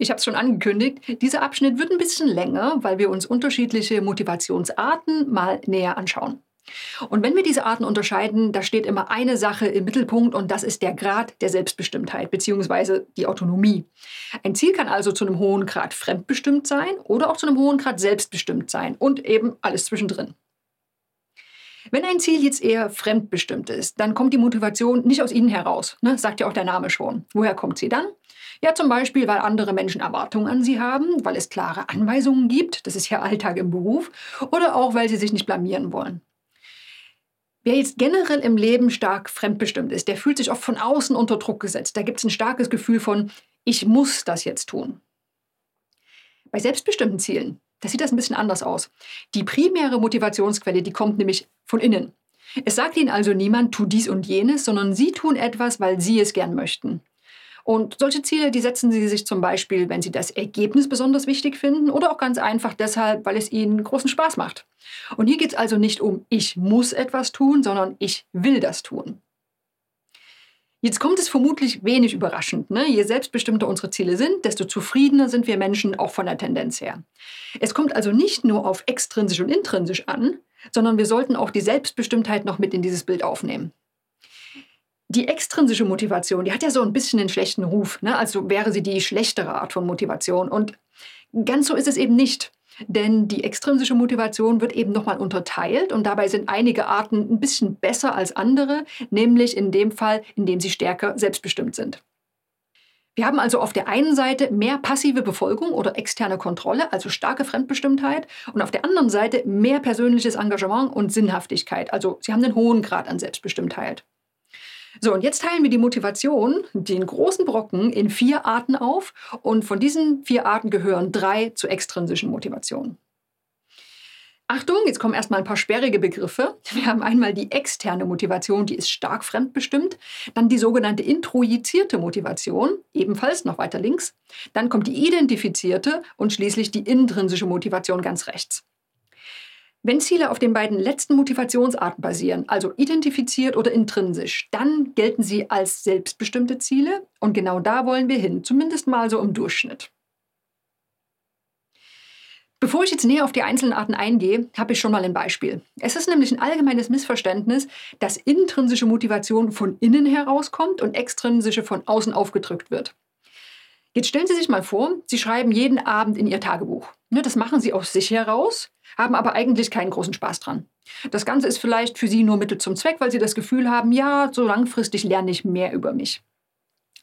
Ich habe es schon angekündigt, dieser Abschnitt wird ein bisschen länger, weil wir uns unterschiedliche Motivationsarten mal näher anschauen. Und wenn wir diese Arten unterscheiden, da steht immer eine Sache im Mittelpunkt und das ist der Grad der Selbstbestimmtheit bzw. die Autonomie. Ein Ziel kann also zu einem hohen Grad fremdbestimmt sein oder auch zu einem hohen Grad selbstbestimmt sein und eben alles zwischendrin. Wenn ein Ziel jetzt eher fremdbestimmt ist, dann kommt die Motivation nicht aus Ihnen heraus, ne? sagt ja auch der Name schon. Woher kommt sie dann? Ja, zum Beispiel, weil andere Menschen Erwartungen an Sie haben, weil es klare Anweisungen gibt, das ist ja Alltag im Beruf, oder auch, weil Sie sich nicht blamieren wollen. Wer jetzt generell im Leben stark fremdbestimmt ist, der fühlt sich oft von außen unter Druck gesetzt. Da gibt es ein starkes Gefühl von, ich muss das jetzt tun. Bei selbstbestimmten Zielen, da sieht das ein bisschen anders aus. Die primäre Motivationsquelle, die kommt nämlich von innen. Es sagt Ihnen also niemand, tu dies und jenes, sondern Sie tun etwas, weil Sie es gern möchten. Und solche Ziele, die setzen Sie sich zum Beispiel, wenn Sie das Ergebnis besonders wichtig finden oder auch ganz einfach deshalb, weil es Ihnen großen Spaß macht. Und hier geht es also nicht um, ich muss etwas tun, sondern ich will das tun. Jetzt kommt es vermutlich wenig überraschend. Ne? Je selbstbestimmter unsere Ziele sind, desto zufriedener sind wir Menschen auch von der Tendenz her. Es kommt also nicht nur auf extrinsisch und intrinsisch an, sondern wir sollten auch die Selbstbestimmtheit noch mit in dieses Bild aufnehmen die extrinsische Motivation, die hat ja so ein bisschen einen schlechten Ruf. Ne? Also wäre sie die schlechtere Art von Motivation. Und ganz so ist es eben nicht. Denn die extrinsische Motivation wird eben nochmal unterteilt und dabei sind einige Arten ein bisschen besser als andere, nämlich in dem Fall, in dem sie stärker selbstbestimmt sind. Wir haben also auf der einen Seite mehr passive Befolgung oder externe Kontrolle, also starke Fremdbestimmtheit, und auf der anderen Seite mehr persönliches Engagement und Sinnhaftigkeit, also sie haben einen hohen Grad an Selbstbestimmtheit. So, und jetzt teilen wir die Motivation, den großen Brocken, in vier Arten auf. Und von diesen vier Arten gehören drei zur extrinsischen Motivation. Achtung, jetzt kommen erstmal ein paar sperrige Begriffe. Wir haben einmal die externe Motivation, die ist stark fremdbestimmt. Dann die sogenannte introjizierte Motivation, ebenfalls noch weiter links. Dann kommt die identifizierte und schließlich die intrinsische Motivation ganz rechts. Wenn Ziele auf den beiden letzten Motivationsarten basieren, also identifiziert oder intrinsisch, dann gelten sie als selbstbestimmte Ziele und genau da wollen wir hin, zumindest mal so im Durchschnitt. Bevor ich jetzt näher auf die einzelnen Arten eingehe, habe ich schon mal ein Beispiel. Es ist nämlich ein allgemeines Missverständnis, dass intrinsische Motivation von innen herauskommt und extrinsische von außen aufgedrückt wird. Jetzt stellen Sie sich mal vor, Sie schreiben jeden Abend in Ihr Tagebuch. Ne, das machen Sie aus sich heraus, haben aber eigentlich keinen großen Spaß dran. Das Ganze ist vielleicht für Sie nur Mittel zum Zweck, weil Sie das Gefühl haben, ja, so langfristig lerne ich mehr über mich.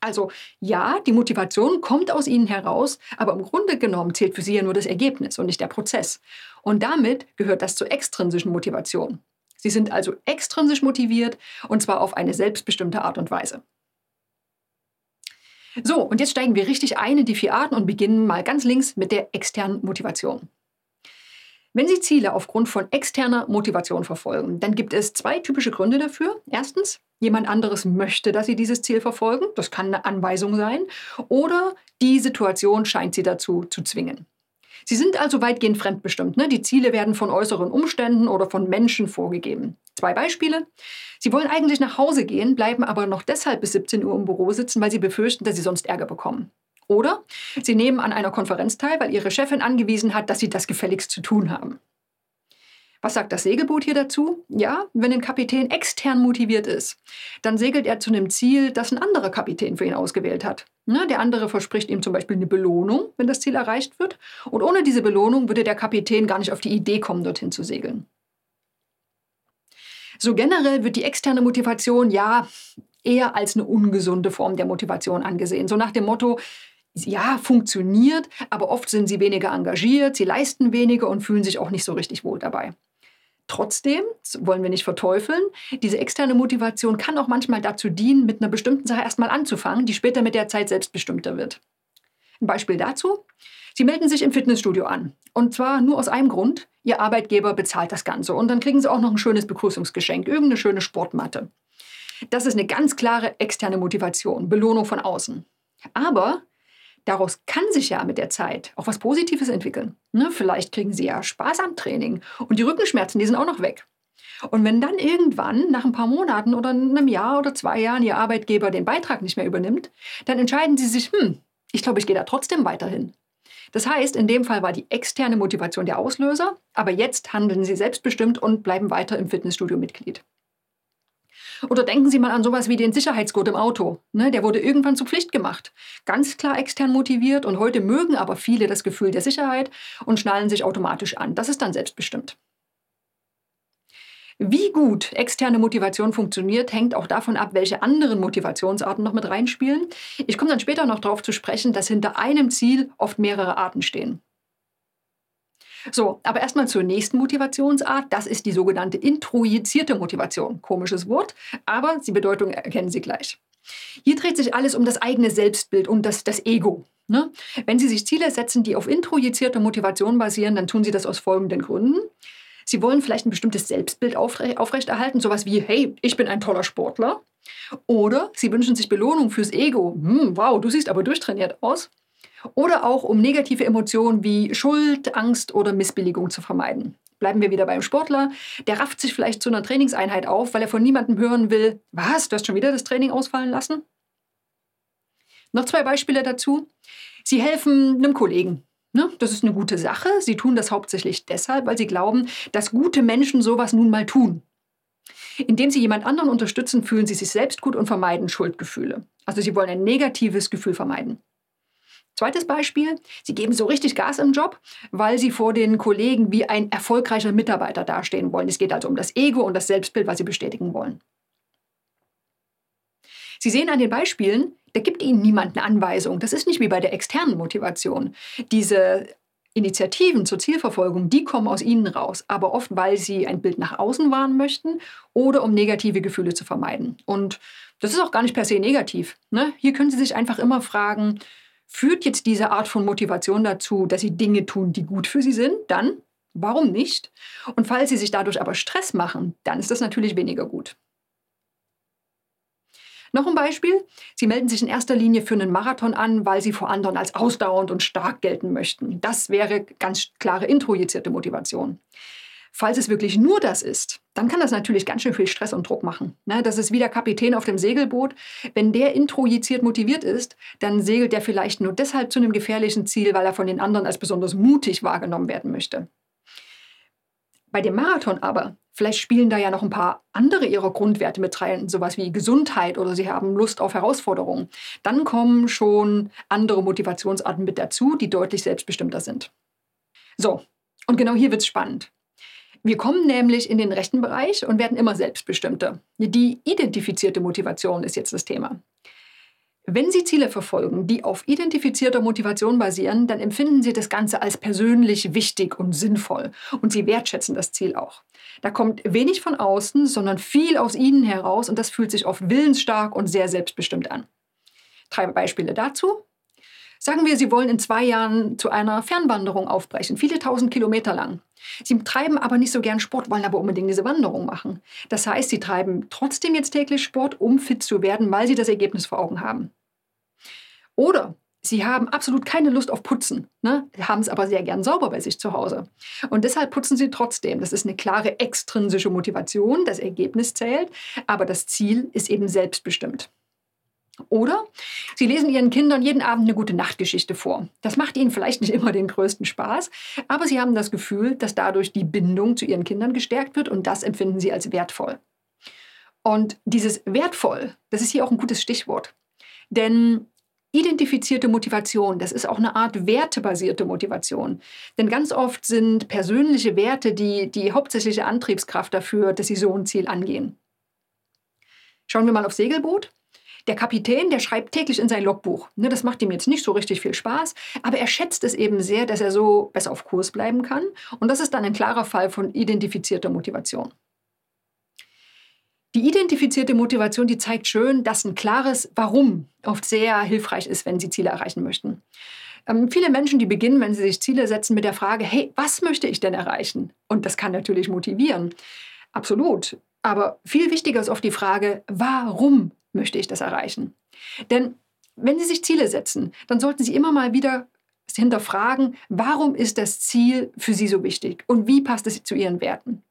Also ja, die Motivation kommt aus Ihnen heraus, aber im Grunde genommen zählt für Sie ja nur das Ergebnis und nicht der Prozess. Und damit gehört das zur extrinsischen Motivation. Sie sind also extrinsisch motiviert und zwar auf eine selbstbestimmte Art und Weise. So, und jetzt steigen wir richtig ein in die vier Arten und beginnen mal ganz links mit der externen Motivation. Wenn Sie Ziele aufgrund von externer Motivation verfolgen, dann gibt es zwei typische Gründe dafür. Erstens, jemand anderes möchte, dass Sie dieses Ziel verfolgen. Das kann eine Anweisung sein. Oder die Situation scheint Sie dazu zu zwingen. Sie sind also weitgehend fremdbestimmt. Ne? Die Ziele werden von äußeren Umständen oder von Menschen vorgegeben. Zwei Beispiele. Sie wollen eigentlich nach Hause gehen, bleiben aber noch deshalb bis 17 Uhr im Büro sitzen, weil sie befürchten, dass sie sonst Ärger bekommen. Oder sie nehmen an einer Konferenz teil, weil ihre Chefin angewiesen hat, dass sie das gefälligst zu tun haben. Was sagt das Segelboot hier dazu? Ja, wenn ein Kapitän extern motiviert ist, dann segelt er zu einem Ziel, das ein anderer Kapitän für ihn ausgewählt hat. Ne, der andere verspricht ihm zum Beispiel eine Belohnung, wenn das Ziel erreicht wird. Und ohne diese Belohnung würde der Kapitän gar nicht auf die Idee kommen, dorthin zu segeln. So generell wird die externe Motivation ja eher als eine ungesunde Form der Motivation angesehen. So nach dem Motto, ja, funktioniert, aber oft sind sie weniger engagiert, sie leisten weniger und fühlen sich auch nicht so richtig wohl dabei. Trotzdem, wollen wir nicht verteufeln, diese externe Motivation kann auch manchmal dazu dienen, mit einer bestimmten Sache erstmal anzufangen, die später mit der Zeit selbstbestimmter wird. Ein Beispiel dazu. Sie melden sich im Fitnessstudio an. Und zwar nur aus einem Grund. Ihr Arbeitgeber bezahlt das Ganze. Und dann kriegen Sie auch noch ein schönes Begrüßungsgeschenk, irgendeine schöne Sportmatte. Das ist eine ganz klare externe Motivation, Belohnung von außen. Aber daraus kann sich ja mit der Zeit auch was Positives entwickeln. Ne? Vielleicht kriegen Sie ja Spaß am Training und die Rückenschmerzen, die sind auch noch weg. Und wenn dann irgendwann nach ein paar Monaten oder einem Jahr oder zwei Jahren Ihr Arbeitgeber den Beitrag nicht mehr übernimmt, dann entscheiden Sie sich, hm, Ich glaube, ich gehe da trotzdem weiterhin. Das heißt, in dem Fall war die externe Motivation der Auslöser, aber jetzt handeln Sie selbstbestimmt und bleiben weiter im Fitnessstudio Mitglied. Oder denken Sie mal an sowas wie den Sicherheitsgurt im Auto. Ne, der wurde irgendwann zur Pflicht gemacht. Ganz klar extern motiviert und heute mögen aber viele das Gefühl der Sicherheit und schnallen sich automatisch an. Das ist dann selbstbestimmt. Wie gut externe Motivation funktioniert, hängt auch davon ab, welche anderen Motivationsarten noch mit reinspielen. Ich komme dann später noch darauf zu sprechen, dass hinter einem Ziel oft mehrere Arten stehen. So, aber erstmal zur nächsten Motivationsart. Das ist die sogenannte introjizierte Motivation. Komisches Wort, aber die Bedeutung erkennen Sie gleich. Hier dreht sich alles um das eigene Selbstbild, um das, das Ego. Ne? Wenn Sie sich Ziele setzen, die auf introjizierter Motivation basieren, dann tun Sie das aus folgenden Gründen. Sie wollen vielleicht ein bestimmtes Selbstbild aufrechterhalten, sowas wie, hey, ich bin ein toller Sportler. Oder Sie wünschen sich Belohnung fürs Ego. Hm, wow, du siehst aber durchtrainiert aus. Oder auch um negative Emotionen wie Schuld, Angst oder Missbilligung zu vermeiden. Bleiben wir wieder beim Sportler. Der rafft sich vielleicht zu einer Trainingseinheit auf, weil er von niemandem hören will, was, du hast schon wieder das Training ausfallen lassen? Noch zwei Beispiele dazu. Sie helfen einem Kollegen Ne? Das ist eine gute Sache. Sie tun das hauptsächlich deshalb, weil sie glauben, dass gute Menschen sowas nun mal tun. Indem sie jemand anderen unterstützen, fühlen sie sich selbst gut und vermeiden Schuldgefühle. Also sie wollen ein negatives Gefühl vermeiden. Zweites Beispiel, sie geben so richtig Gas im Job, weil sie vor den Kollegen wie ein erfolgreicher Mitarbeiter dastehen wollen. Es geht also um das Ego und das Selbstbild, was sie bestätigen wollen. Sie sehen an den Beispielen, da gibt Ihnen niemand eine Anweisung. Das ist nicht wie bei der externen Motivation. Diese Initiativen zur Zielverfolgung, die kommen aus Ihnen raus, aber oft, weil Sie ein Bild nach außen wahren möchten oder um negative Gefühle zu vermeiden. Und das ist auch gar nicht per se negativ. Ne? Hier können Sie sich einfach immer fragen, führt jetzt diese Art von Motivation dazu, dass Sie Dinge tun, die gut für Sie sind? Dann, warum nicht? Und falls Sie sich dadurch aber Stress machen, dann ist das natürlich weniger gut. Noch ein Beispiel. Sie melden sich in erster Linie für einen Marathon an, weil Sie vor anderen als ausdauernd und stark gelten möchten. Das wäre ganz klare introjizierte Motivation. Falls es wirklich nur das ist, dann kann das natürlich ganz schön viel Stress und Druck machen. Ne, das ist wie der Kapitän auf dem Segelboot. Wenn der introjiziert motiviert ist, dann segelt er vielleicht nur deshalb zu einem gefährlichen Ziel, weil er von den anderen als besonders mutig wahrgenommen werden möchte. Bei dem Marathon aber Vielleicht spielen da ja noch ein paar andere ihrer Grundwerte mit rein, sowas wie Gesundheit oder sie haben Lust auf Herausforderungen. Dann kommen schon andere Motivationsarten mit dazu, die deutlich selbstbestimmter sind. So, und genau hier wird es spannend. Wir kommen nämlich in den rechten Bereich und werden immer selbstbestimmter. Die identifizierte Motivation ist jetzt das Thema. Wenn Sie Ziele verfolgen, die auf identifizierter Motivation basieren, dann empfinden Sie das Ganze als persönlich wichtig und sinnvoll und Sie wertschätzen das Ziel auch. Da kommt wenig von außen, sondern viel aus Ihnen heraus und das fühlt sich oft willensstark und sehr selbstbestimmt an. Drei Beispiele dazu. Sagen wir, Sie wollen in zwei Jahren zu einer Fernwanderung aufbrechen, viele tausend Kilometer lang. Sie treiben aber nicht so gern Sport, wollen aber unbedingt diese Wanderung machen. Das heißt, Sie treiben trotzdem jetzt täglich Sport, um fit zu werden, weil Sie das Ergebnis vor Augen haben. Oder Sie haben absolut keine Lust auf Putzen, ne? haben es aber sehr gern sauber bei sich zu Hause. Und deshalb putzen Sie trotzdem. Das ist eine klare extrinsische Motivation, das Ergebnis zählt, aber das Ziel ist eben selbstbestimmt. Oder Sie lesen Ihren Kindern jeden Abend eine gute Nachtgeschichte vor. Das macht Ihnen vielleicht nicht immer den größten Spaß, aber Sie haben das Gefühl, dass dadurch die Bindung zu Ihren Kindern gestärkt wird und das empfinden Sie als wertvoll. Und dieses wertvoll, das ist hier auch ein gutes Stichwort. Denn Identifizierte Motivation, das ist auch eine Art wertebasierte Motivation. Denn ganz oft sind persönliche Werte die, die hauptsächliche Antriebskraft dafür, dass sie so ein Ziel angehen. Schauen wir mal auf Segelboot. Der Kapitän, der schreibt täglich in sein Logbuch. Ne, das macht ihm jetzt nicht so richtig viel Spaß, aber er schätzt es eben sehr, dass er so besser auf Kurs bleiben kann. Und das ist dann ein klarer Fall von identifizierter Motivation. Die identifizierte Motivation, die zeigt schön, dass ein klares Warum oft sehr hilfreich ist, wenn Sie Ziele erreichen möchten. Ähm, viele Menschen, die beginnen, wenn sie sich Ziele setzen, mit der Frage, hey, was möchte ich denn erreichen? Und das kann natürlich motivieren. Absolut. Aber viel wichtiger ist oft die Frage, warum möchte ich das erreichen? Denn wenn Sie sich Ziele setzen, dann sollten Sie immer mal wieder hinterfragen, warum ist das Ziel für Sie so wichtig und wie passt es zu Ihren Werten?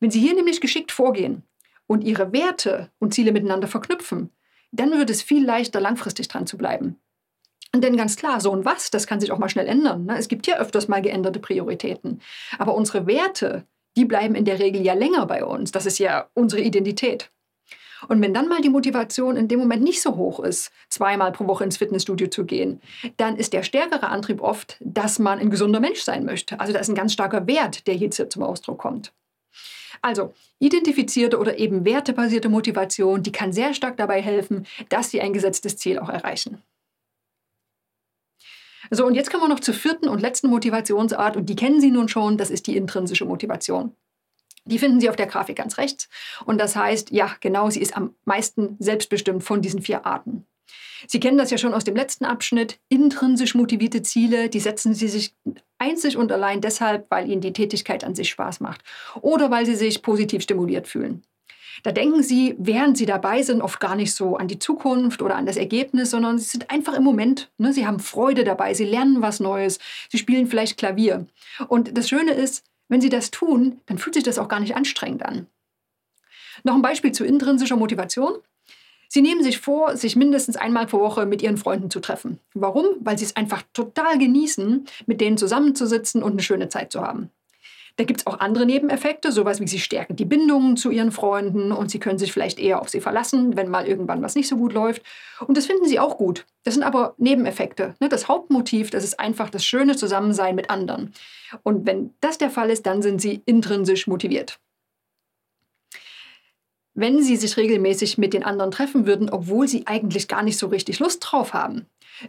Wenn Sie hier nämlich geschickt vorgehen, und ihre Werte und Ziele miteinander verknüpfen, dann wird es viel leichter, langfristig dran zu bleiben. Denn ganz klar, so und was, das kann sich auch mal schnell ändern. Ne? Es gibt ja öfters mal geänderte Prioritäten. Aber unsere Werte, die bleiben in der Regel ja länger bei uns. Das ist ja unsere Identität. Und wenn dann mal die Motivation in dem Moment nicht so hoch ist, zweimal pro Woche ins Fitnessstudio zu gehen, dann ist der stärkere Antrieb oft, dass man ein gesunder Mensch sein möchte. Also da ist ein ganz starker Wert, der hier zum Ausdruck kommt. Also, identifizierte oder eben wertebasierte Motivation, die kann sehr stark dabei helfen, dass Sie ein gesetztes Ziel auch erreichen. So, und jetzt kommen wir noch zur vierten und letzten Motivationsart und die kennen Sie nun schon, das ist die intrinsische Motivation. Die finden Sie auf der Grafik ganz rechts. Und das heißt, ja, genau, sie ist am meisten selbstbestimmt von diesen vier Arten. Sie kennen das ja schon aus dem letzten Abschnitt. Intrinsisch motivierte Ziele, die setzen Sie sich einzig und allein deshalb, weil Ihnen die Tätigkeit an sich Spaß macht oder weil Sie sich positiv stimuliert fühlen. Da denken Sie, während Sie dabei sind, oft gar nicht so an die Zukunft oder an das Ergebnis, sondern Sie sind einfach im Moment. Ne? Sie haben Freude dabei, Sie lernen was Neues, Sie spielen vielleicht Klavier. Und das Schöne ist, wenn Sie das tun, dann fühlt sich das auch gar nicht anstrengend an. Noch ein Beispiel zu intrinsischer Motivation. Sie nehmen sich vor, sich mindestens einmal pro Woche mit Ihren Freunden zu treffen. Warum? Weil Sie es einfach total genießen, mit denen zusammenzusitzen und eine schöne Zeit zu haben. Da gibt es auch andere Nebeneffekte, sowas wie sie stärken die Bindungen zu ihren Freunden und sie können sich vielleicht eher auf sie verlassen, wenn mal irgendwann was nicht so gut läuft. Und das finden sie auch gut. Das sind aber Nebeneffekte. Ne? Das Hauptmotiv, das ist einfach das schöne Zusammensein mit anderen. Und wenn das der Fall ist, dann sind sie intrinsisch motiviert. Wenn sie sich regelmäßig mit den anderen treffen würden, obwohl sie eigentlich gar nicht so richtig Lust drauf haben,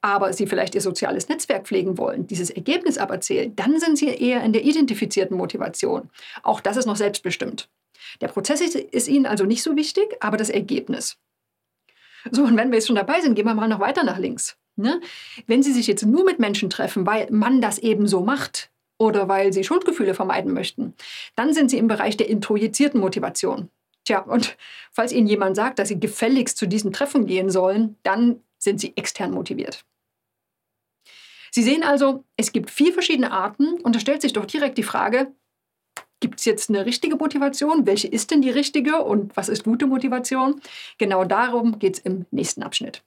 aber sie vielleicht ihr soziales Netzwerk pflegen wollen, dieses Ergebnis aber zählen, dann sind sie eher in der identifizierten Motivation. Auch das ist noch selbstbestimmt. Der Prozess ist ihnen also nicht so wichtig, aber das Ergebnis. So, und wenn wir jetzt schon dabei sind, gehen wir mal noch weiter nach links. Ne? Wenn Sie sich jetzt nur mit Menschen treffen, weil man das eben so macht oder weil Sie Schuldgefühle vermeiden möchten, dann sind Sie im Bereich der introjizierten Motivation. Tja, und falls Ihnen jemand sagt, dass Sie gefälligst zu diesem Treffen gehen sollen, dann sind sie extern motiviert. Sie sehen also, es gibt vier verschiedene Arten und da stellt sich doch direkt die Frage, gibt es jetzt eine richtige Motivation? Welche ist denn die richtige und was ist gute Motivation? Genau darum geht es im nächsten Abschnitt.